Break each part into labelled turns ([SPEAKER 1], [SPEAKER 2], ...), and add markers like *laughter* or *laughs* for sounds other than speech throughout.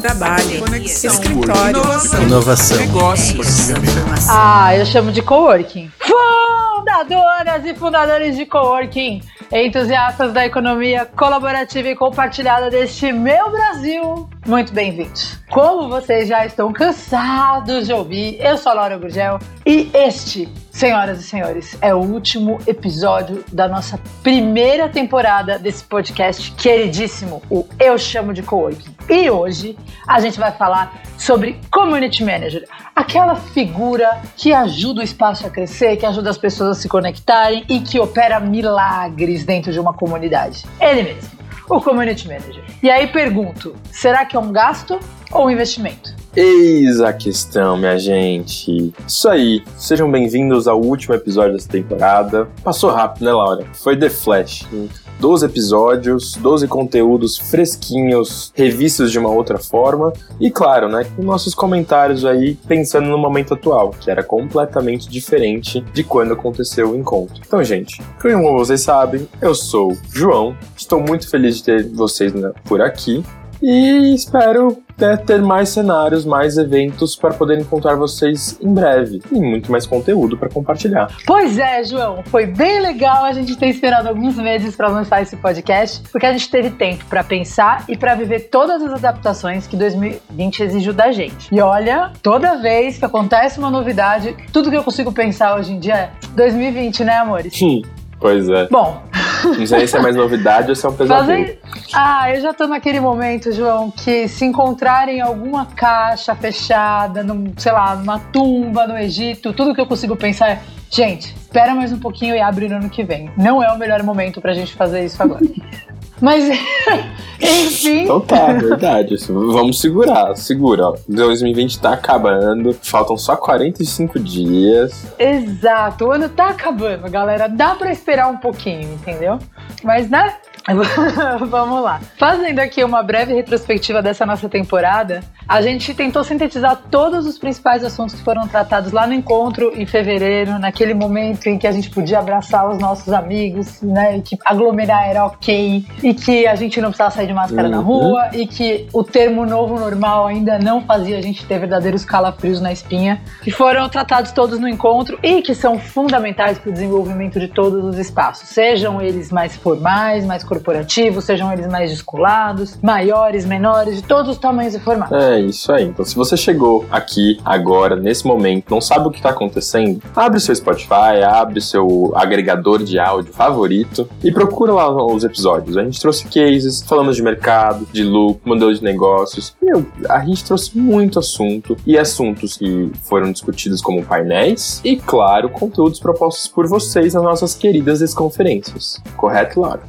[SPEAKER 1] trabalho, conexão, escritório, inovação,
[SPEAKER 2] inovação,
[SPEAKER 1] negócios.
[SPEAKER 3] Ah, eu chamo de coworking. Fundadoras e fundadores de coworking, entusiastas da economia colaborativa e compartilhada deste meu Brasil, muito bem-vindos. Como vocês já estão cansados de ouvir, eu sou a Laura Gurgel e este Senhoras e senhores, é o último episódio da nossa primeira temporada desse podcast queridíssimo, o Eu Chamo de Coworking. E hoje a gente vai falar sobre Community Manager, aquela figura que ajuda o espaço a crescer, que ajuda as pessoas a se conectarem e que opera milagres dentro de uma comunidade. Ele mesmo, o Community Manager. E aí pergunto, será que é um gasto ou um investimento?
[SPEAKER 2] Eis a questão, minha gente. Isso aí. Sejam bem-vindos ao último episódio dessa temporada. Passou rápido, né, Laura? Foi The Flash. 12 episódios, 12 conteúdos fresquinhos, revistos de uma outra forma. E claro, né, com nossos comentários aí pensando no momento atual, que era completamente diferente de quando aconteceu o encontro. Então, gente, como vocês sabem, eu sou João. Estou muito feliz de ter vocês né, por aqui. E espero né, ter mais cenários, mais eventos para poder encontrar vocês em breve e muito mais conteúdo para compartilhar.
[SPEAKER 3] Pois é, João, foi bem legal a gente ter esperado alguns meses para lançar esse podcast, porque a gente teve tempo para pensar e para viver todas as adaptações que 2020 exigiu da gente. E olha, toda vez que acontece uma novidade, tudo que eu consigo pensar hoje em dia é 2020, né, amores?
[SPEAKER 2] Sim. Pois é.
[SPEAKER 3] Bom.
[SPEAKER 2] Não sei se é mais novidade ou se é um *laughs* pesadelo.
[SPEAKER 3] Ah, eu já tô naquele momento, João, que se encontrarem alguma caixa fechada, num, sei lá, numa tumba no Egito, tudo que eu consigo pensar é, gente, espera mais um pouquinho e abre no ano que vem. Não é o melhor momento pra gente fazer isso agora. *laughs* Mas, *laughs* enfim.
[SPEAKER 2] Então tá, verdade. Vamos segurar, segura. Ó. 2020 tá acabando, faltam só 45 dias.
[SPEAKER 3] Exato, o ano tá acabando, galera. Dá pra esperar um pouquinho, entendeu? Mas, né? *laughs* Vamos lá. Fazendo aqui uma breve retrospectiva dessa nossa temporada, a gente tentou sintetizar todos os principais assuntos que foram tratados lá no encontro em fevereiro, naquele momento em que a gente podia abraçar os nossos amigos, né? E que aglomerar era ok, e que a gente não precisava sair de máscara uhum. na rua, e que o termo novo normal ainda não fazia a gente ter verdadeiros calafrios na espinha, que foram tratados todos no encontro e que são fundamentais para o desenvolvimento de todos os espaços, sejam eles mais formais, mais corporativos, sejam eles mais descolados, maiores, menores, de todos os tamanhos e formatos.
[SPEAKER 2] É isso aí. Então, se você chegou aqui agora, nesse momento, não sabe o que está acontecendo, abre o seu Spotify, abre o seu agregador de áudio favorito e procura lá os episódios. A gente trouxe cases, falamos de mercado, de lucro, modelo de negócios. Meu, a gente trouxe muito assunto e assuntos que foram discutidos como painéis e, claro, conteúdos propostos por vocês nas nossas queridas desconferências. Correto, Lara?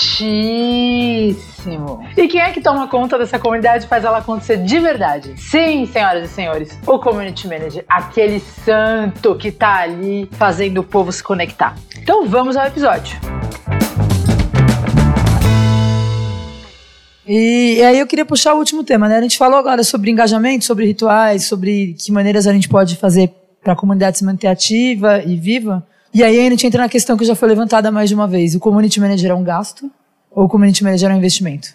[SPEAKER 3] Corretíssimo. E quem é que toma conta dessa comunidade e faz ela acontecer de verdade? verdade. Sim, senhoras e senhores, o Community Manager, aquele santo que tá ali fazendo o povo se conectar. Então vamos ao episódio.
[SPEAKER 4] E, e, aí eu queria puxar o último tema, né? A gente falou agora sobre engajamento, sobre rituais, sobre que maneiras a gente pode fazer para a comunidade se manter ativa e viva. E aí a gente entra na questão que já foi levantada mais de uma vez. O community manager é um gasto ou o community manager é um investimento?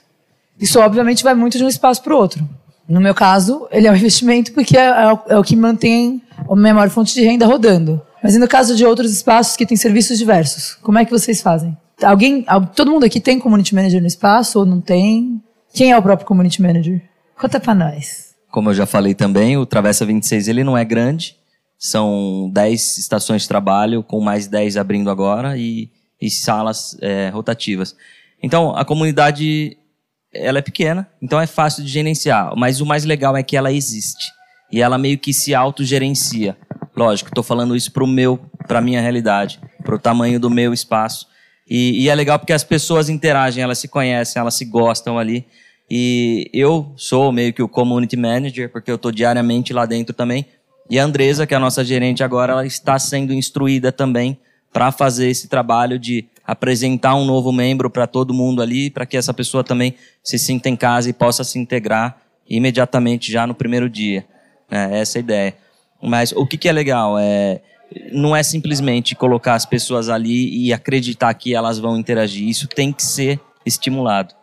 [SPEAKER 4] Isso obviamente vai muito de um espaço para o outro. No meu caso, ele é um *laughs* investimento porque é, é, o, é o que mantém a minha maior fonte de renda rodando. Mas no caso de outros espaços que têm serviços diversos, como é que vocês fazem? Alguém, todo mundo aqui tem community manager no espaço ou não tem? Quem é o próprio community manager? Conta para nós.
[SPEAKER 5] Como eu já falei também, o Travessa 26 ele não é grande. São 10 estações de trabalho, com mais 10 abrindo agora e, e salas é, rotativas. Então, a comunidade ela é pequena, então é fácil de gerenciar. Mas o mais legal é que ela existe. E ela meio que se autogerencia. Lógico, estou falando isso para meu, para minha realidade, para o tamanho do meu espaço. E, e, é legal porque as pessoas interagem, elas se conhecem, elas se gostam ali. E eu sou meio que o community manager, porque eu estou diariamente lá dentro também. E a Andresa, que é a nossa gerente agora, ela está sendo instruída também para fazer esse trabalho de apresentar um novo membro para todo mundo ali, para que essa pessoa também se sinta em casa e possa se integrar imediatamente já no primeiro dia. É, essa é a ideia. Mas o que, que é legal é não é simplesmente colocar as pessoas ali e acreditar que elas vão interagir. Isso tem que ser estimulado.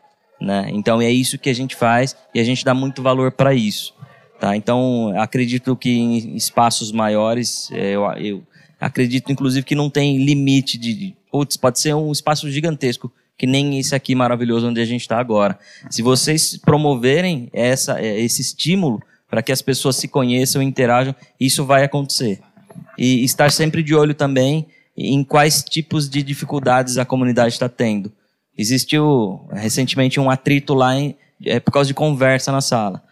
[SPEAKER 5] Né? Então é isso que a gente faz e a gente dá muito valor para isso. Tá? Então acredito que em espaços maiores, é, eu, eu acredito inclusive que não tem limite de. Putz, pode ser um espaço gigantesco, que nem esse aqui maravilhoso onde a gente está agora. Se vocês promoverem essa, é, esse estímulo para que as pessoas se conheçam e interajam, isso vai acontecer. E estar sempre de olho também em quais tipos de dificuldades a comunidade está tendo. Existiu recentemente um atrito lá em, é, por causa de conversa na sala.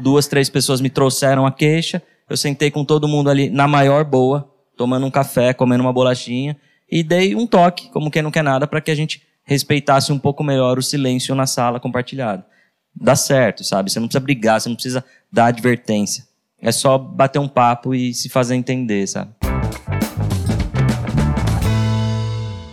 [SPEAKER 5] Duas, três pessoas me trouxeram a queixa, eu sentei com todo mundo ali na maior boa, tomando um café, comendo uma bolachinha, e dei um toque, como quem não quer nada, para que a gente respeitasse um pouco melhor o silêncio na sala compartilhada. Dá certo, sabe? Você não precisa brigar, você não precisa dar advertência. É só bater um papo e se fazer entender, sabe?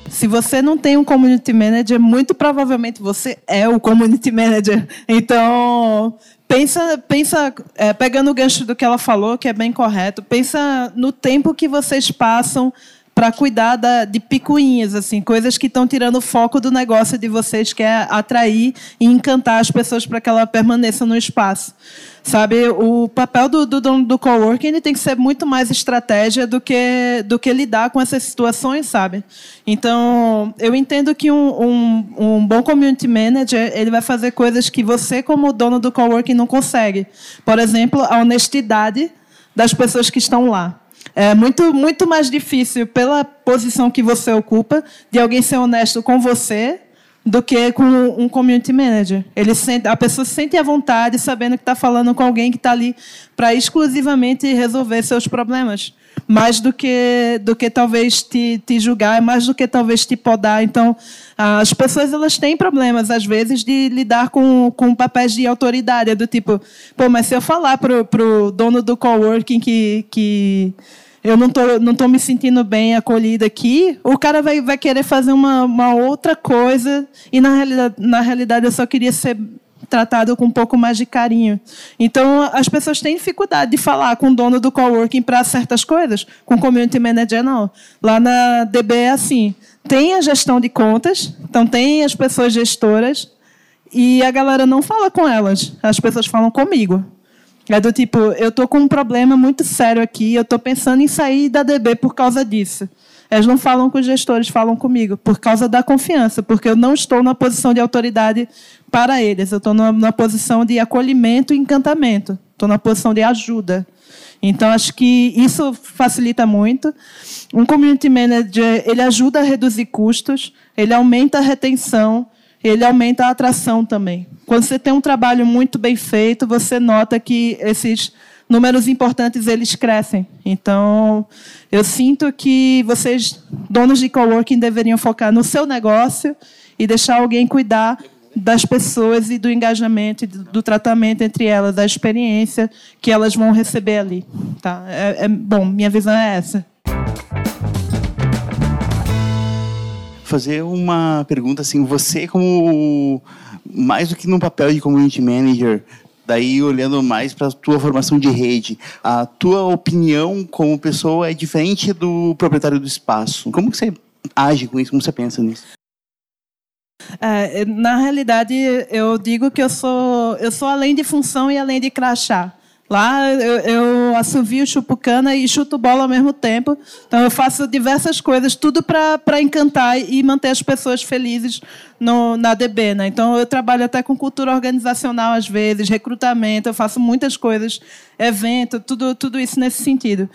[SPEAKER 6] Se você não tem um community manager, muito provavelmente você é o community manager. Então, pensa, pensa é, pegando o gancho do que ela falou, que é bem correto, pensa no tempo que vocês passam para cuidar da, de picuinhas, assim, coisas que estão tirando o foco do negócio de vocês, que é atrair e encantar as pessoas para que ela permaneça no espaço. Sabe, o papel do, do dono do coworking tem que ser muito mais estratégia do que, do que lidar com essas situações, sabe? Então, eu entendo que um, um, um bom community manager ele vai fazer coisas que você, como dono do coworking, não consegue. Por exemplo, a honestidade das pessoas que estão lá. É muito, muito mais difícil, pela posição que você ocupa, de alguém ser honesto com você do que com um community manager. Ele sente, a pessoa se sente à vontade sabendo que está falando com alguém que está ali para exclusivamente resolver seus problemas. Mais do que, do que talvez te, te julgar, mais do que talvez te podar. Então, as pessoas elas têm problemas, às vezes, de lidar com, com papéis de autoridade. Do tipo, pô, mas se eu falar para o dono do coworking que, que eu não tô, não tô me sentindo bem acolhida aqui, o cara vai, vai querer fazer uma, uma outra coisa e, na realidade, na realidade, eu só queria ser tratado com um pouco mais de carinho. Então, as pessoas têm dificuldade de falar com o dono do coworking para certas coisas, com o community manager não. Lá na DB é assim, tem a gestão de contas, então tem as pessoas gestoras e a galera não fala com elas, as pessoas falam comigo. É do tipo, eu tô com um problema muito sério aqui, eu tô pensando em sair da DB por causa disso. Eles não falam com os gestores, falam comigo, por causa da confiança, porque eu não estou na posição de autoridade para eles, eu estou na, posição de acolhimento e encantamento, estou na posição de ajuda. Então, acho que isso facilita muito. Um community manager, ele ajuda a reduzir custos, ele aumenta a retenção, ele aumenta a atração também. Quando você tem um trabalho muito bem feito, você nota que esses números importantes eles crescem. Então, eu sinto que vocês, donos de coworking, deveriam focar no seu negócio e deixar alguém cuidar das pessoas e do engajamento, do, tratamento entre elas, da experiência que elas vão receber ali. Tá? É, é bom, minha visão é essa.
[SPEAKER 7] fazer uma pergunta assim, você como mais do que no papel de community manager, daí olhando mais para a tua formação de rede, a tua opinião como pessoa é diferente do proprietário do espaço. Como que você age com isso? Como você pensa nisso?
[SPEAKER 6] É, na realidade, eu digo que eu sou eu sou além de função e além de crachá. Lá eu, eu assovio, chupo cana e chuto bola ao mesmo tempo. Então eu faço diversas coisas, tudo para encantar e manter as pessoas felizes no, na DB. Né? Então eu trabalho até com cultura organizacional às vezes, recrutamento, eu faço muitas coisas, evento, tudo, tudo isso nesse sentido.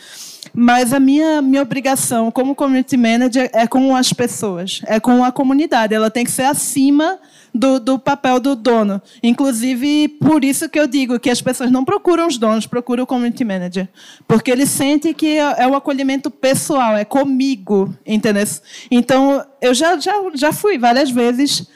[SPEAKER 6] Mas a minha, minha obrigação como community manager é com as pessoas, é com a comunidade. Ela tem que ser acima do, do papel do dono. Inclusive, por isso que eu digo que as pessoas não procuram os donos, procuram o community manager. Porque ele sente que é, é o acolhimento pessoal, é comigo, entendeu? Então, eu já, já, já fui várias vezes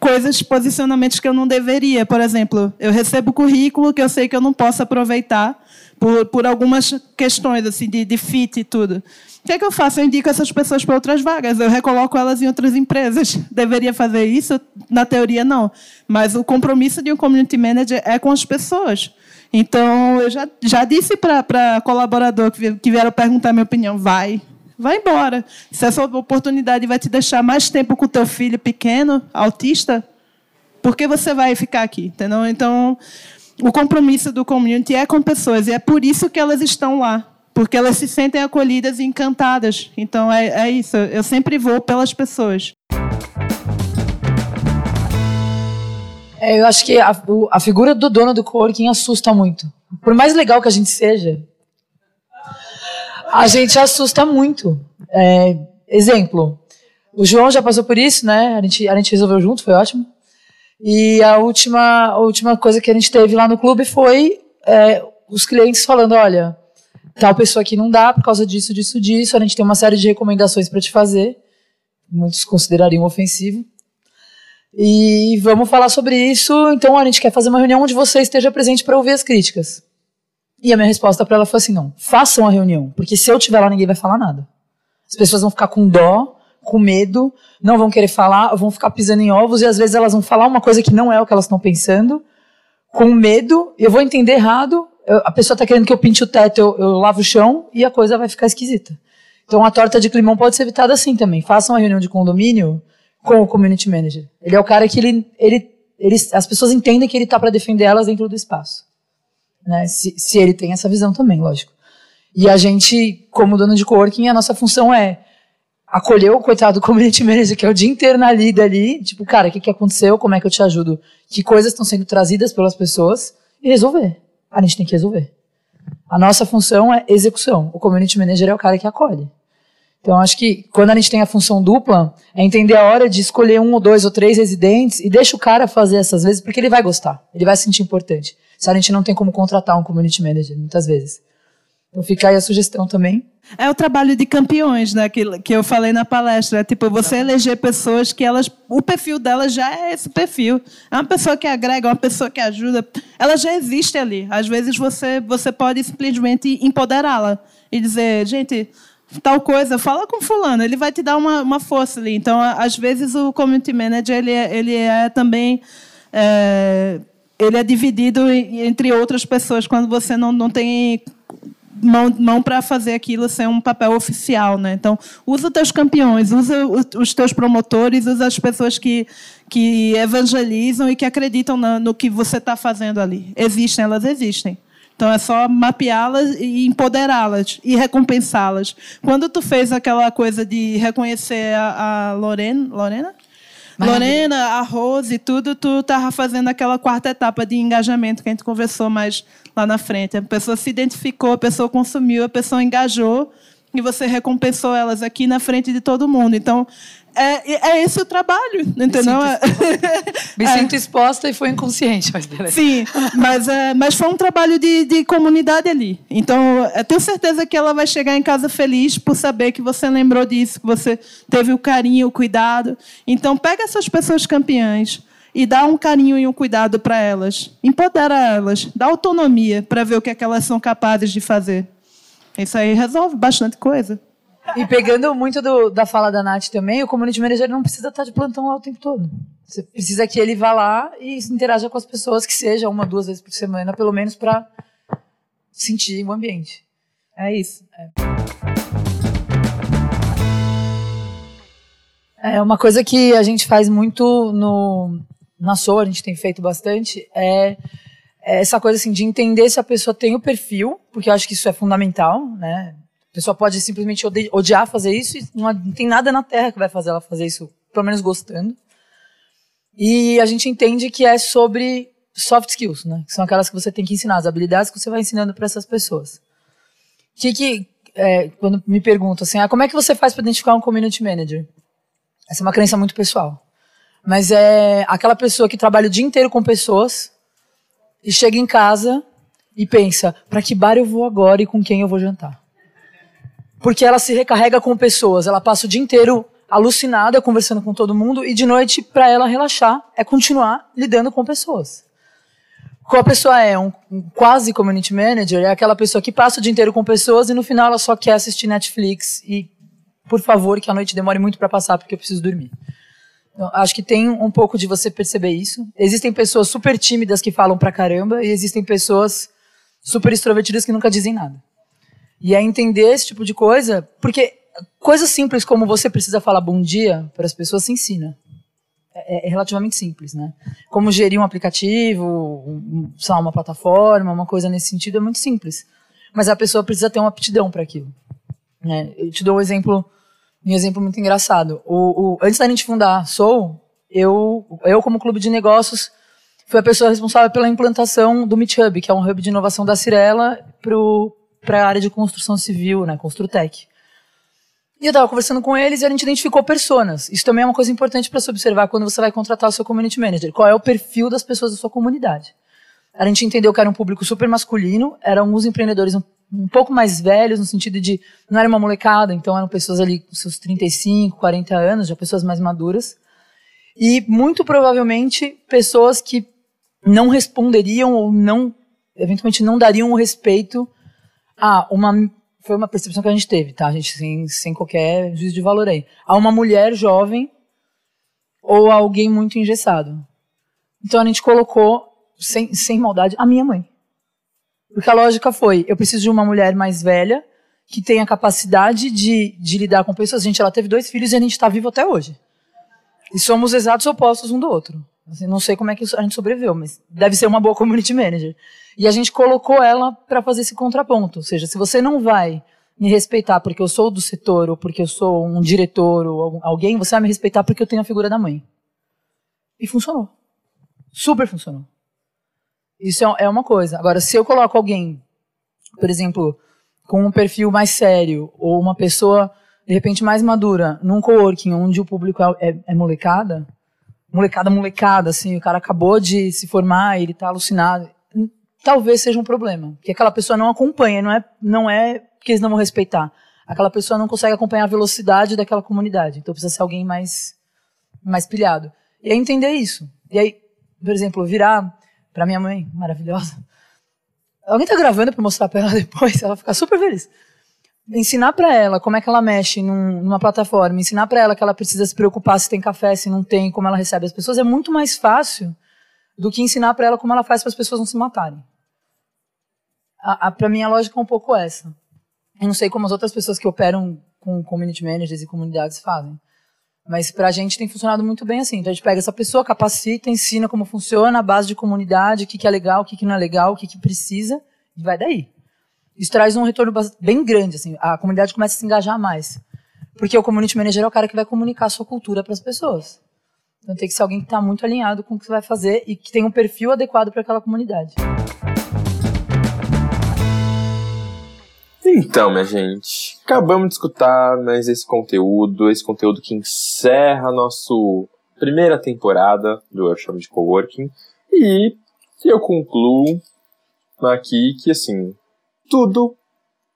[SPEAKER 6] coisas, posicionamentos que eu não deveria. Por exemplo, eu recebo currículo que eu sei que eu não posso aproveitar por, por algumas questões assim de, de fit e tudo. O que, é que eu faço? Eu indico essas pessoas para outras vagas. Eu recoloco elas em outras empresas. *laughs* Deveria fazer isso? Na teoria, não. Mas o compromisso de um community manager é com as pessoas. Então, eu já, já disse para colaborador que, que vieram perguntar minha opinião, vai, vai embora. Se essa oportunidade vai te deixar mais tempo com o teu filho pequeno, autista, Por que você vai ficar aqui? Entendeu? Então, o compromisso do community é com pessoas e é por isso que elas estão lá. Porque elas se sentem acolhidas e encantadas. Então, é, é isso. Eu sempre vou pelas pessoas.
[SPEAKER 4] É, eu acho que a, a figura do dono do coworking assusta muito. Por mais legal que a gente seja, a gente assusta muito. É, exemplo, o João já passou por isso, né? A gente, a gente resolveu junto, foi ótimo. E a última, a última coisa que a gente teve lá no clube foi é, os clientes falando, olha, tal pessoa aqui não dá por causa disso, disso, disso. A gente tem uma série de recomendações para te fazer. Muitos considerariam ofensivo. E vamos falar sobre isso. Então a gente quer fazer uma reunião onde você esteja presente para ouvir as críticas. E a minha resposta para ela foi assim: não, façam a reunião, porque se eu estiver lá ninguém vai falar nada. As pessoas vão ficar com dó, com medo, não vão querer falar, vão ficar pisando em ovos e às vezes elas vão falar uma coisa que não é o que elas estão pensando, com medo. Eu vou entender errado. eu- a pessoa está querendo que eu pinte o teto, eu, eu lavo o chão e a coisa vai ficar esquisita. Então a torta de climão pode ser evitada assim também. Façam a reunião de condomínio com o community manager. Ele é o cara que ele, ele, ele as pessoas entendem que ele está para defender elas dentro do espaço. Né? Se, se ele tem essa visão também, lógico. E a gente, como dono de coworking, a nossa função é acolher o coitado do community manager, que é o dia inteiro na lida ali, tipo, cara, o que, que aconteceu, como é que eu te ajudo, que coisas estão sendo trazidas pelas pessoas, e resolver. A gente tem que resolver. A nossa função é execução. O community manager é o cara que acolhe. Então, acho que quando a gente tem a função dupla, é entender a hora de escolher um ou dois ou três residentes e deixa o cara fazer essas vezes, porque ele vai gostar, ele vai se sentir importante. Se a gente não tem como contratar um community manager, muitas vezes. Então, fica aí a sugestão também.
[SPEAKER 6] É o trabalho de campeões, né? Que, que eu falei na palestra. É tipo, você eleger pessoas que elas. O perfil delas já é esse perfil. É uma pessoa que agrega, uma pessoa que ajuda. Ela já existe ali. Às vezes você, você pode simplesmente empoderá-la e dizer, gente, tal coisa, fala com fulano, ele vai te dar uma, uma força ali. Então, às vezes, o community manager ele é, ele é também. é, ele é dividido entre outras pessoas quando você não, não tem mão, mão para fazer aquilo ser um papel oficial, né? Então, usa os teus campeões, usa os teus promotores, usa as pessoas que, que evangelizam e que acreditam na- no que você está fazendo ali. Existem, elas existem. Então é só mapeá-las e empoderá-las e recompensá-las. Quando tu fez aquela coisa de reconhecer a, a Lorena, Lorena? Lorena, a Rose tudo, tu estava fazendo aquela quarta etapa de engajamento que a gente conversou mais lá na frente. A pessoa se identificou, a pessoa consumiu, a pessoa engajou e você recompensou elas aqui na frente de todo mundo. Então, é, é esse o trabalho, entendeu? *laughs*
[SPEAKER 4] Me
[SPEAKER 6] É.
[SPEAKER 4] sinto exposta e foi inconsciente, mas.
[SPEAKER 6] Sim, mas, é, mas foi um trabalho de, de comunidade ali. Então, eu tenho certeza que ela vai chegar em casa feliz por saber que você lembrou disso, que você teve o carinho, o cuidado. Então, pega essas pessoas campeãs e dá um carinho e um cuidado para elas. Empodera elas, dá autonomia para ver o que, é que elas são capazes de fazer. Isso aí resolve bastante coisa.
[SPEAKER 4] E pegando muito do- da fala da Nath também, o community manager não precisa estar de plantão lá o tempo todo. Você precisa que ele vá lá e interaja com as pessoas, que seja uma, duas vezes por semana, pelo menos, para sentir o ambiente. É isso. É. É uma coisa que a gente faz muito no, na SOA, a gente tem feito bastante, é é essa coisa assim de entender se a pessoa tem o perfil, porque eu acho que isso é fundamental, né? A pessoa pode simplesmente odiar fazer isso e não, não tem nada na Terra que vai fazer ela fazer isso, pelo menos gostando. E a gente entende que é sobre soft skills, né? Que são aquelas que você tem que ensinar, as habilidades que você vai ensinando para essas pessoas. Que que é, quando me perguntam assim, ah, como é que você faz para identificar um community manager? Essa é uma crença muito pessoal. Mas é aquela pessoa que trabalha o dia inteiro com pessoas e chega em casa e pensa, para que bar eu vou agora e com quem eu vou jantar? Porque ela se recarrega com pessoas, ela passa o dia inteiro alucinada conversando com todo mundo e de noite para ela relaxar é continuar lidando com pessoas. Qual pessoa é um, um quase community manager é aquela pessoa que passa o dia inteiro com pessoas e no final ela só quer assistir Netflix e por favor que a noite demore muito para passar porque eu preciso dormir. Então, acho que tem um pouco de você perceber isso. Existem pessoas super tímidas que falam pra caramba e existem pessoas super extrovertidas que nunca dizem nada. E é entender esse tipo de coisa, porque coisas simples como você precisa falar bom dia para as pessoas se ensina. é, é relativamente simples, né? Como gerir um aplicativo, um, uma plataforma, uma coisa nesse sentido é muito simples. Mas a pessoa precisa ter uma aptidão para aquilo. Né? Eu te dou um exemplo, um exemplo muito engraçado. O, o, antes da gente fundar Soul, eu, eu como clube de negócios fui a pessoa responsável pela implantação do Meet Hub, que é um hub de inovação da Cirela para a área de construção civil, né, Construtec. E eu estava conversando com eles e a gente identificou personas. Isso também é uma coisa importante para se observar quando você vai contratar o seu community manager. Qual é o perfil das pessoas da sua comunidade? A gente entendeu que era um público super masculino, eram os empreendedores um, um pouco mais velhos, no sentido de não era uma molecada, então eram pessoas ali com seus 35, 40 anos, já pessoas mais maduras. E muito provavelmente pessoas que não responderiam ou não, eventualmente não dariam o respeito a uma foi uma percepção que a gente teve, tá? A gente sem, sem qualquer juízo de valor aí. A uma mulher jovem ou alguém muito engessado. Então a gente colocou, sem, sem maldade, a minha mãe. Porque a lógica foi: eu preciso de uma mulher mais velha que tenha capacidade de, de lidar com pessoas. Gente, ela teve dois filhos e a gente está vivo até hoje. E somos exatos opostos um do outro. Assim, não sei como é que a gente sobreviveu, mas deve ser uma boa community manager. E a gente colocou ela para fazer esse contraponto. Ou seja, se você não vai me respeitar porque eu sou do setor, ou porque eu sou um diretor, ou alguém, você vai me respeitar porque eu tenho a figura da mãe. E funcionou. Super funcionou. Isso é, é uma coisa. Agora, se eu coloco alguém, por exemplo, com um perfil mais sério, ou uma pessoa, de repente, mais madura, num coworking onde o público é, é, é molecada, molecada, molecada, assim, o cara acabou de se formar, ele tá alucinado, talvez seja um problema. Porque aquela pessoa não acompanha, não é, não é porque eles não vão respeitar. Aquela pessoa não consegue acompanhar a velocidade daquela comunidade. Então precisa ser alguém mais, mais pilhado. E aí entender isso. E aí, por exemplo, virar para minha mãe, maravilhosa. Alguém tá gravando para mostrar para ela *laughs* depois, ela ficar super feliz ensinar para ela como é que ela mexe num, numa plataforma, ensinar para ela que ela precisa se preocupar se tem café, se não tem, como ela recebe as pessoas, é muito mais fácil do que ensinar para ela como ela faz para as pessoas não se matarem. Para mim, a lógica é um pouco essa. Eu não sei como as outras pessoas que operam com community managers e comunidades fazem. Mas para a gente tem funcionado muito bem assim. Então a gente pega essa pessoa, capacita, ensina como funciona, a base de comunidade, o que, que é legal, o que, que não é legal, o que, que precisa, e vai daí. Isso traz um retorno bem grande, assim, a comunidade começa a se engajar mais. Porque o community manager é o cara que vai comunicar a sua cultura para as pessoas. Então tem que ser alguém que está muito alinhado com o que você vai fazer e que tem um perfil adequado para aquela comunidade.
[SPEAKER 2] Então, minha gente, acabamos de escutar mais esse conteúdo, esse conteúdo que encerra a nossa primeira temporada do Workshop de Coworking. E eu concluo aqui que, assim, tudo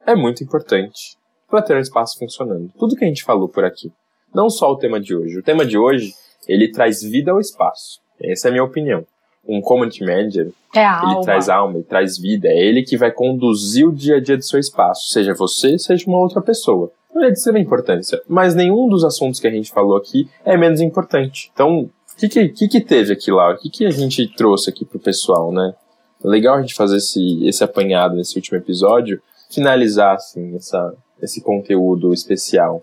[SPEAKER 2] é muito importante para ter um espaço funcionando. Tudo que a gente falou por aqui. Não só o tema de hoje. O tema de hoje, ele traz vida ao espaço. Essa é a minha opinião. Um community manager,
[SPEAKER 3] é
[SPEAKER 2] ele
[SPEAKER 3] alma.
[SPEAKER 2] traz alma, ele traz vida. É ele que vai conduzir o dia a dia do seu espaço. Seja você, seja uma outra pessoa. Não é de extrema importância. Mas nenhum dos assuntos que a gente falou aqui é menos importante. Então, o que, que, que, teve aqui, lá? O que, que a gente trouxe aqui pro pessoal, né? Legal a gente fazer esse, esse apanhado nesse último episódio, finalizar assim, essa, esse conteúdo especial.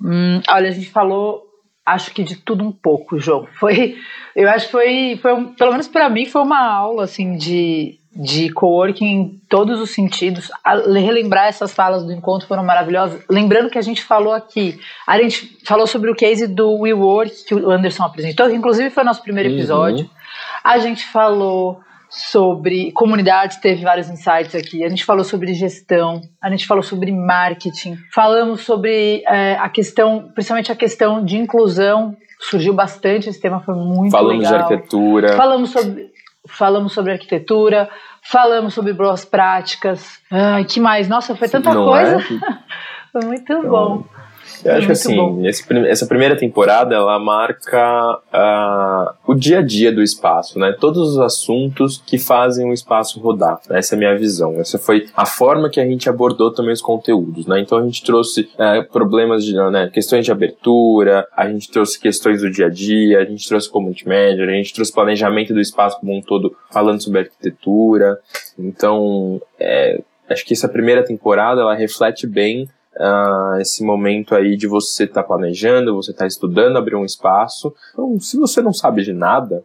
[SPEAKER 3] Hum, olha, a gente falou, acho que de tudo um pouco, João. *laughs* Foi, eu acho que foi, foi um, pelo menos para mim, foi uma aula assim de, de coworking em todos os sentidos. A, relembrar essas falas do encontro foram maravilhosas. Lembrando que a gente falou aqui, a gente falou sobre o case do WeWork que o Anderson apresentou, que inclusive foi nosso primeiro uhum. episódio. Uhum. A gente falou sobre comunidades, teve vários insights aqui. A gente falou sobre gestão, a gente falou sobre marketing, falamos sobre é, a questão, principalmente a questão de inclusão. Surgiu bastante, esse tema foi muito
[SPEAKER 2] falamos
[SPEAKER 3] legal.
[SPEAKER 2] Falamos de arquitetura.
[SPEAKER 3] Falamos sobre, falamos sobre arquitetura, falamos sobre boas práticas. Ai, que mais? Nossa, foi tanta
[SPEAKER 2] Não
[SPEAKER 3] coisa.
[SPEAKER 2] É? *laughs*
[SPEAKER 3] foi muito então, bom.
[SPEAKER 2] Eu acho que assim, esse, essa primeira temporada ela marca uh, o dia a dia do espaço, né? Todos os assuntos que fazem o espaço rodar. Essa é a minha visão. Essa foi a forma que a gente abordou também os conteúdos, né? Então a gente trouxe uh, problemas de, né, questões de abertura, a gente trouxe questões do dia a dia, a gente trouxe community manager, a gente trouxe planejamento do espaço como um todo, falando sobre arquitetura. Então, é, acho que essa primeira temporada ela reflete bem uh, esse momento aí de você estar tá planejando, você estar tá estudando, abrir um espaço. Então, se você não sabe de nada,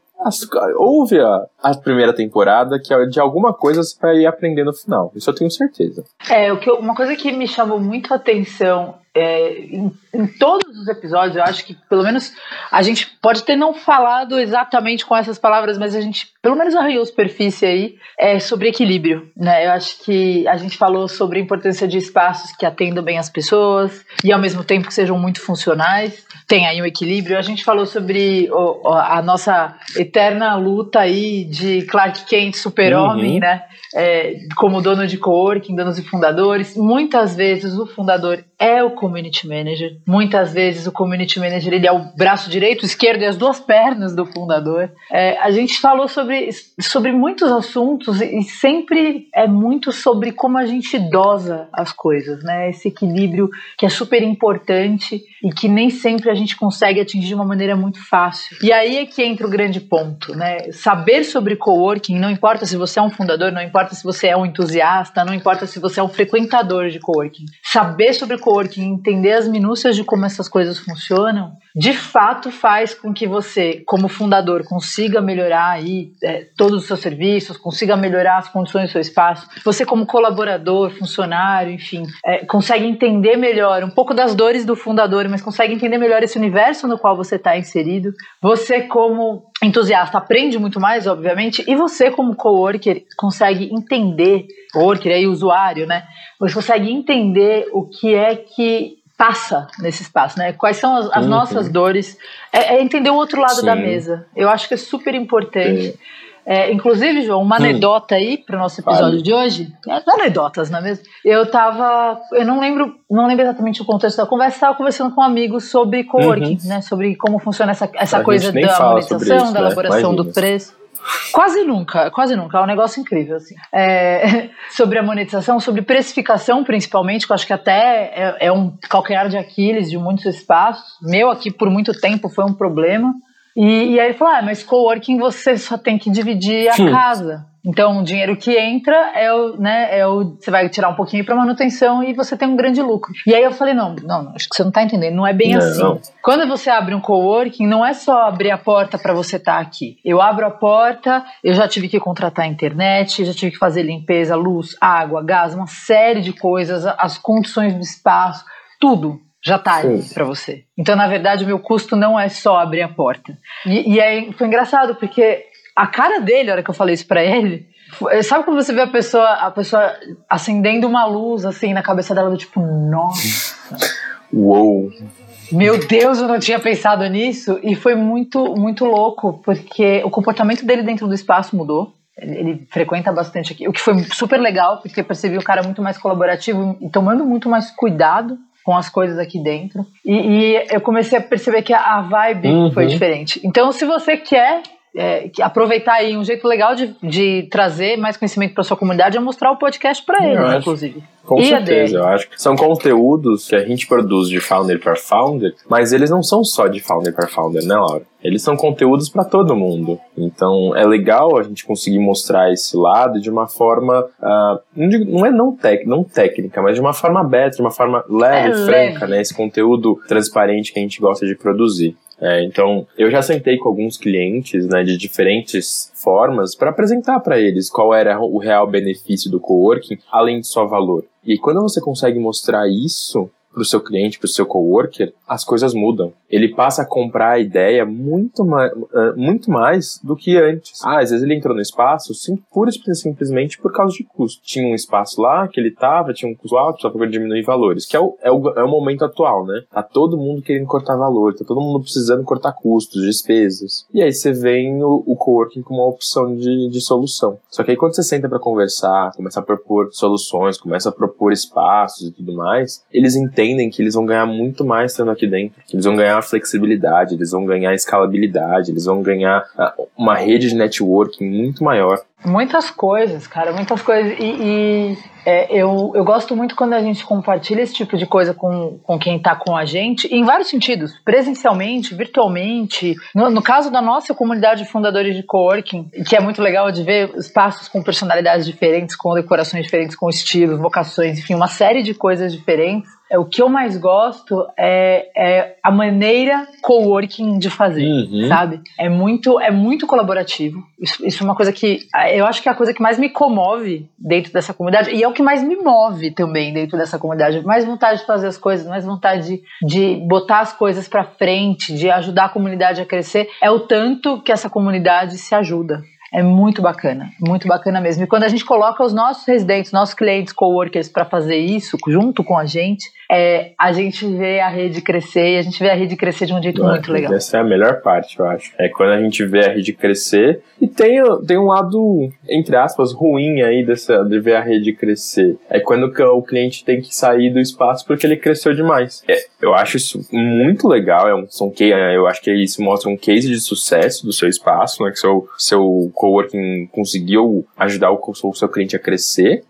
[SPEAKER 2] Houve a, a, primeira temporada que é de alguma coisa você vai aprender no final. Isso eu tenho certeza.
[SPEAKER 3] É, o que, uma coisa que me chamou muito a atenção é, em, todos os episódios, eu acho que pelo menos a gente pode ter não falado exatamente com essas palavras, mas a gente pelo menos arranhou superfície aí é, sobre equilíbrio. Né? Eu acho que a gente falou sobre a importância de espaços que atendam bem as pessoas e ao mesmo tempo que sejam muito funcionais tem aí um equilíbrio. A gente falou sobre o, a nossa eterna luta aí de Clark Kent, super-homem, uhum. né? É, como dono de coworking, donos e fundadores. Muitas vezes o fundador é o community manager. Muitas vezes o community manager ele é o braço direito, esquerdo e as duas pernas do fundador. É, a gente falou sobre, sobre muitos assuntos e sempre é muito sobre como a gente dosa as coisas, né? Esse equilíbrio que é super importante e que nem sempre a gente consegue atingir de uma maneira muito fácil. E aí é que entra o grande ponto, né? Saber sobre coworking, não importa se você é um fundador, não importa se você é um entusiasta, não importa se você é um frequentador de coworking. Saber sobre coworking, entender as minúcias de como essas coisas funcionam, de fato faz com que você, como fundador, consiga melhorar aí é, todos os seus serviços, consiga melhorar as condições do seu espaço. Você, como colaborador, funcionário, enfim, é, consegue entender melhor um pouco das dores do fundador, mas consegue entender melhor esse universo no qual você está inserido. Você, como entusiasta, aprende muito mais, obviamente, e você, como coworker, consegue entender, coworker aí, usuário, né? Você consegue entender o que é que passa nesse espaço, né? Quais são as, as uhum. nossas dores? É, é, entender o outro lado Sim. da mesa. Eu acho que é super importante. É, inclusive, João, uma hum. anedota aí para o nosso episódio vale. de hoje. É, anedotas, não é mesmo? Eu tava. Eu não lembro, não lembro exatamente o contexto da conversa, estava conversando com amigos sobre coworking, uhum. né? Sobre como funciona essa, essa coisa da monetização, isso, da né? elaboração Imagina. do preço. Quase nunca, quase nunca. É um negócio incrível, assim. É, *laughs* sobre a monetização, sobre precificação, principalmente, que eu acho que até é, é um calcanhar de Aquiles de muitos espaços. Meu aqui, por muito tempo, foi um problema. E, e aí ele falou: ah, mas coworking você só tem que dividir a Sim. casa. Então, o dinheiro que entra é o, né, é o. Você vai tirar um pouquinho para manutenção e você tem um grande lucro. E aí eu falei: não, não, não acho que você não está entendendo, não é bem não, assim. Quando você abre um coworking, não é só abrir a porta para você estar tá aqui. Eu abro a porta, eu já tive que contratar a internet, já tive que fazer limpeza, luz, água, gás, uma série de coisas, as condições do espaço, tudo já está aí para você. Então, na verdade, o meu custo não é só abrir a porta. E, e aí foi engraçado, porque a cara dele, a hora que eu falei isso para ele, sabe quando você vê a pessoa, a pessoa acendendo uma luz assim na cabeça dela, do tipo, nossa.
[SPEAKER 2] Uou.
[SPEAKER 3] Meu Deus, eu não tinha pensado nisso. E foi muito, muito louco, porque o comportamento dele dentro do espaço mudou. Ele, ele frequenta bastante aqui, o que foi super legal, porque eu percebi o cara muito mais colaborativo e tomando muito mais cuidado com as coisas aqui dentro. E, e eu comecei a perceber que a vibe uhum. foi diferente. Então, se você quer é, aproveitar aí um jeito legal de, de trazer mais conhecimento para sua comunidade é mostrar o podcast para eles, inclusive.
[SPEAKER 2] Com e certeza, eu acho que são conteúdos que a gente produz de founder para founder, mas eles não são só de founder para founder, né, Laura? Eles são conteúdos para todo mundo. Então é legal a gente conseguir mostrar esse lado de uma forma, uh, não, digo, não, é não, tec, não técnica, mas de uma forma aberta, de uma forma leve, é franca, leve. né? Esse conteúdo transparente que a gente gosta de produzir. É, então, eu já sentei com alguns clientes né, de diferentes formas para apresentar para eles qual era o real benefício do coworking, além de só valor. E quando você consegue mostrar isso, para o seu cliente, para o seu coworker, as coisas mudam. Ele passa a comprar a ideia muito mais, muito mais do que antes. Ah, às vezes ele entrou no espaço sim, pura e simplesmente por causa de custo. Tinha um espaço lá que ele estava, tinha um custo alto, só para diminuir valores, que é o, é, o, é o momento atual, né? Tá todo mundo querendo cortar valor, tá todo mundo precisando cortar custos, despesas. E aí você vem o, o coworking como uma opção de, de solução. Só que aí quando você senta para conversar, começa a propor soluções, começa a propor espaços e tudo mais, eles entendem entendem que eles vão ganhar muito mais estando aqui dentro. Eles vão ganhar flexibilidade, eles vão ganhar escalabilidade, eles vão ganhar ah, uma rede de networking muito maior.
[SPEAKER 3] Muitas coisas, cara, muitas coisas. E, e é, eu, eu gosto muito quando a gente compartilha esse tipo de coisa com, com quem está com a gente, em vários sentidos, presencialmente, virtualmente. No, no caso da nossa comunidade de fundadores de coworking, que é muito legal de ver espaços com personalidades diferentes, com decorações diferentes, com estilos, vocações, enfim, uma série de coisas diferentes. É, o que eu mais gosto é, é a maneira coworking de fazer,
[SPEAKER 2] Uhum.
[SPEAKER 3] sabe? É muito, é muito colaborativo. Isso, isso é uma coisa que eu acho que é a coisa que mais me comove dentro dessa comunidade e é o que mais me move também dentro dessa comunidade. Mais vontade de fazer as coisas, mais vontade de, de botar as coisas pra frente, de ajudar a comunidade a crescer. É o tanto que essa comunidade se ajuda. É muito bacana, muito bacana mesmo. E quando a gente coloca os nossos residentes, nossos clientes, coworkers para fazer isso junto com a gente, é, a gente vê a rede crescer e a gente vê a rede crescer de um jeito muito legal.
[SPEAKER 2] Essa é a melhor parte, eu acho. É quando a gente vê a rede crescer. E tem, tem um lado, entre aspas, ruim aí dessa, de ver a rede crescer. É quando o cliente tem que sair do espaço porque ele cresceu demais. É, eu acho isso muito legal. É um, são, eu acho que isso mostra um case de sucesso do seu espaço, né? Que seu, seu coworking conseguiu ajudar o, o seu cliente a crescer.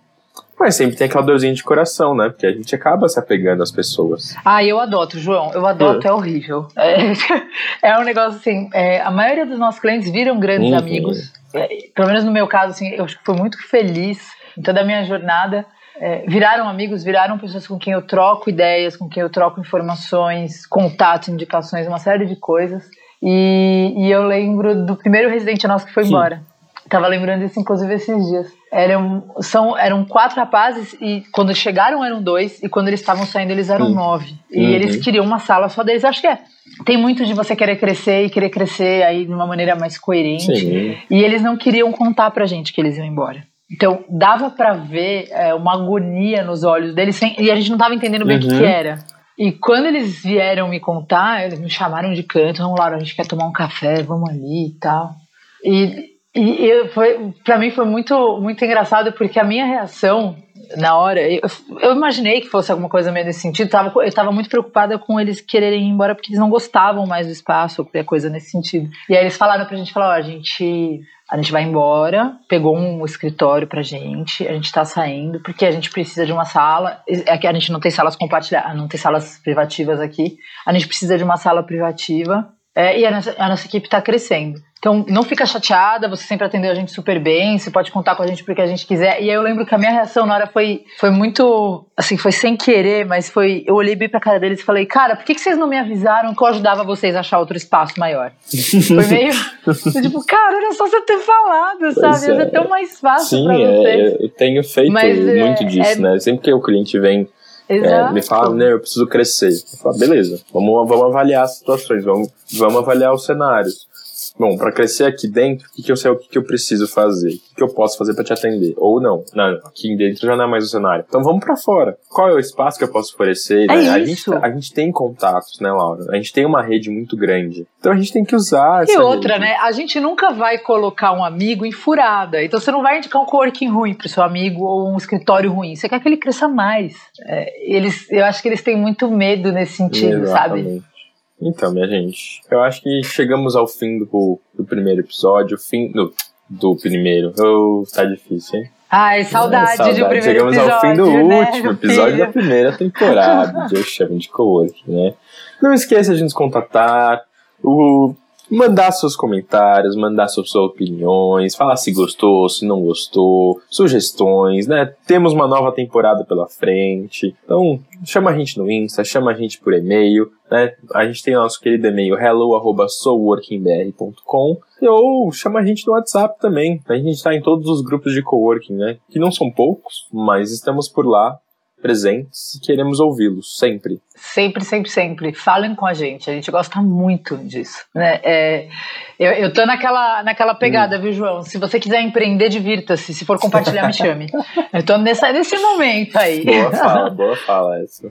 [SPEAKER 2] Mas sempre tem aquela dorzinha de coração, né? Porque a gente acaba se apegando às pessoas.
[SPEAKER 3] Ah, eu adoto, João. Eu adoto, é, é horrível. É, *laughs* é, um negócio assim. É, a maioria dos nossos clientes viram grandes
[SPEAKER 2] Uhum.
[SPEAKER 3] amigos. É, pelo menos no meu caso, assim, eu acho que fui muito feliz em toda a minha jornada. É, viraram amigos, viraram pessoas com quem eu troco ideias, com quem eu troco informações, contatos, indicações, uma série de coisas. E, e eu lembro do primeiro residente nosso que foi
[SPEAKER 2] Sim.
[SPEAKER 3] embora. Tava lembrando isso, inclusive, esses dias. Eram, são, eram quatro rapazes e quando chegaram eram dois e quando eles estavam saindo eles eram nove. E
[SPEAKER 2] Uhum.
[SPEAKER 3] eles queriam uma sala só deles. Acho que é. Tem muito de você querer crescer e querer crescer aí de uma maneira mais coerente.
[SPEAKER 2] Sim.
[SPEAKER 3] E eles não queriam contar pra gente que eles iam embora. Então, dava pra ver é, uma agonia nos olhos deles sem- e a gente não tava entendendo bem o que,
[SPEAKER 2] Uhum.
[SPEAKER 3] que era. E quando eles vieram me contar, eles me chamaram de canto, vamos Laura, a gente quer tomar um café, vamos ali e tal. E, e eu, foi, pra mim foi muito, muito engraçado, porque a minha reação na hora, eu, eu imaginei que fosse alguma coisa meio nesse sentido, tava, eu tava muito preocupada com eles quererem ir embora porque eles não gostavam mais do espaço, ou qualquer coisa nesse sentido. E aí eles falaram pra gente, falaram, ó, a gente a gente vai embora, pegou um escritório pra gente, a gente tá saindo, porque a gente precisa de uma sala. É que a gente não tem salas compartilhadas, não tem salas privativas aqui. A gente precisa de uma sala privativa. É, e a nossa, a nossa equipe tá crescendo. Então, não fica chateada, você sempre atendeu a gente super bem, você pode contar com a gente porque a gente quiser. E aí eu lembro que a minha reação na hora foi, foi muito, assim, foi sem querer, mas foi, eu olhei bem pra cara deles e falei, cara, por que, que vocês não me avisaram que eu ajudava vocês a achar outro espaço maior? *laughs* Foi meio, tipo, cara, era só você ter falado, sabe?
[SPEAKER 2] Pois
[SPEAKER 3] ser
[SPEAKER 2] é.
[SPEAKER 3] tão mais fácil
[SPEAKER 2] Sim,
[SPEAKER 3] pra
[SPEAKER 2] é,
[SPEAKER 3] vocês.
[SPEAKER 2] eu tenho feito
[SPEAKER 3] Mas, é,
[SPEAKER 2] muito disso,
[SPEAKER 3] é-
[SPEAKER 2] né? Sempre que o cliente vem é, me fala, né, eu preciso crescer. Eu falo, beleza, vamos, vamos avaliar as situações, vamos, vamos avaliar os cenários. Bom, para crescer aqui dentro, o que, que eu sei, o que, que eu preciso fazer? O que, que eu posso fazer para te atender? Ou não, não, aqui dentro já não é mais o cenário. Então vamos para fora. Qual é o espaço que eu posso oferecer?
[SPEAKER 3] É
[SPEAKER 2] né? A,
[SPEAKER 3] isso.
[SPEAKER 2] gente, a gente tem contatos, né, Laura? A gente tem uma rede muito grande. Então a gente tem que usar
[SPEAKER 3] E outra,
[SPEAKER 2] rede.
[SPEAKER 3] né? A gente nunca vai colocar um amigo em furada. Então você não vai indicar um coworking ruim pro seu amigo ou um escritório ruim. Você quer que ele cresça mais. É, eles, eu acho que eles têm muito medo nesse sentido, sabe?
[SPEAKER 2] Então, minha gente, eu acho que chegamos ao fim do, do primeiro episódio, fim do, do primeiro. Oh, tá difícil, hein?
[SPEAKER 3] Ai, saudade,
[SPEAKER 2] É, saudade.
[SPEAKER 3] de um primeiro
[SPEAKER 2] Chegamos
[SPEAKER 3] episódio.
[SPEAKER 2] ao fim do
[SPEAKER 3] né,
[SPEAKER 2] último episódio
[SPEAKER 3] filho?
[SPEAKER 2] da primeira temporada de Eu Chamo de Coworking, né? Não esqueça de nos contatar, o, mandar seus comentários, mandar suas opiniões, falar se gostou, se não gostou, sugestões, né? Temos uma nova temporada pela frente. Então, chama a gente no Insta, chama a gente por e-mail, né? A gente tem nosso querido e-mail hello@soulworkingbr.com ou chama a gente no WhatsApp também. A gente está em todos os grupos de coworking, né? Que não são poucos, mas estamos por lá presentes e queremos ouvi-los sempre.
[SPEAKER 3] Sempre, sempre, sempre. Falem com a gente. A gente gosta muito disso. Né? É, eu, eu tô naquela, naquela pegada,
[SPEAKER 2] Hum.
[SPEAKER 3] viu, João? Se você quiser empreender, divirta-se. Se for compartilhar, me chame. *laughs* Eu tô nessa, nesse momento aí.
[SPEAKER 2] Boa fala, *laughs* boa fala essa.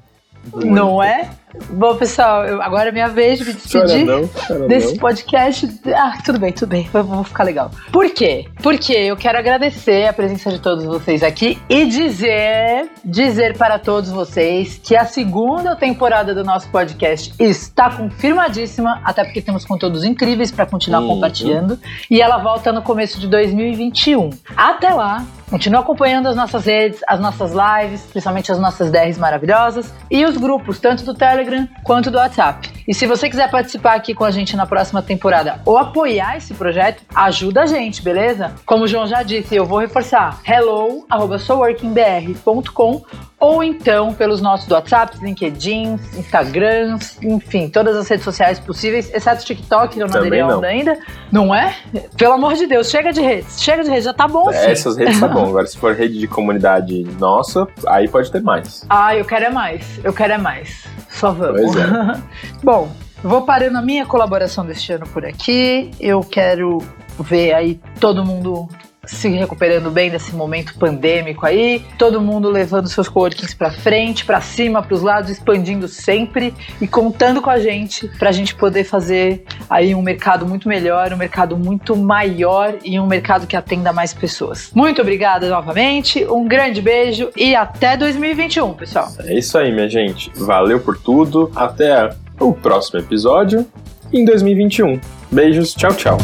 [SPEAKER 3] Não é? Bom, pessoal, agora é minha vez de me despedir.
[SPEAKER 2] não, chora
[SPEAKER 3] desse
[SPEAKER 2] não.
[SPEAKER 3] podcast. Ah, tudo bem, tudo bem. Vou ficar legal. Por quê? Porque eu quero agradecer a presença de todos vocês aqui e dizer, dizer para todos vocês que a segunda temporada do nosso podcast está confirmadíssima, até porque temos conteúdos incríveis para continuar
[SPEAKER 2] Uhum.
[SPEAKER 3] compartilhando. E ela volta no começo de 2021. Até lá, continue acompanhando as nossas redes, as nossas lives, principalmente as nossas DRs maravilhosas, e os grupos, tanto do Telegram Instagram quanto do WhatsApp. E se você quiser participar aqui com a gente na próxima temporada ou apoiar esse projeto, ajuda a gente, beleza? Como o João já disse, eu vou reforçar hello@soworkingbr.com ou então pelos nossos WhatsApps, LinkedIn, Instagrams, enfim, todas as redes sociais possíveis, exceto o TikTok, eu não aderi ainda. Não é? Pelo amor de Deus, chega de redes, chega de redes, já tá bom assim.
[SPEAKER 2] Essas redes tá bom. *laughs* Agora, se for rede de comunidade nossa, aí pode ter mais.
[SPEAKER 3] Ah, eu quero é mais, eu quero é mais. Só vamos.
[SPEAKER 2] É. *laughs*
[SPEAKER 3] Bom, vou parando a minha colaboração deste ano por aqui. Eu quero ver aí todo mundo se recuperando bem desse momento pandêmico aí, todo mundo levando seus coworkings para frente, para cima, para os lados, expandindo sempre e contando com a gente para a gente poder fazer aí um mercado muito melhor, um mercado muito maior e um mercado que atenda mais pessoas. Muito obrigada novamente, um grande beijo e até 2021, pessoal.
[SPEAKER 2] É isso aí, minha gente. Valeu por tudo. Até o próximo episódio em 2021. Beijos, tchau, tchau.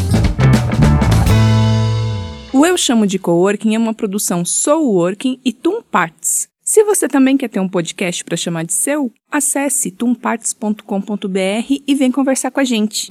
[SPEAKER 1] O Eu Chamo de Coworking é uma produção Soul Working e Tum Parts. Se você também quer ter um podcast para chamar de seu, acesse tumparts.com.br e vem conversar com a gente.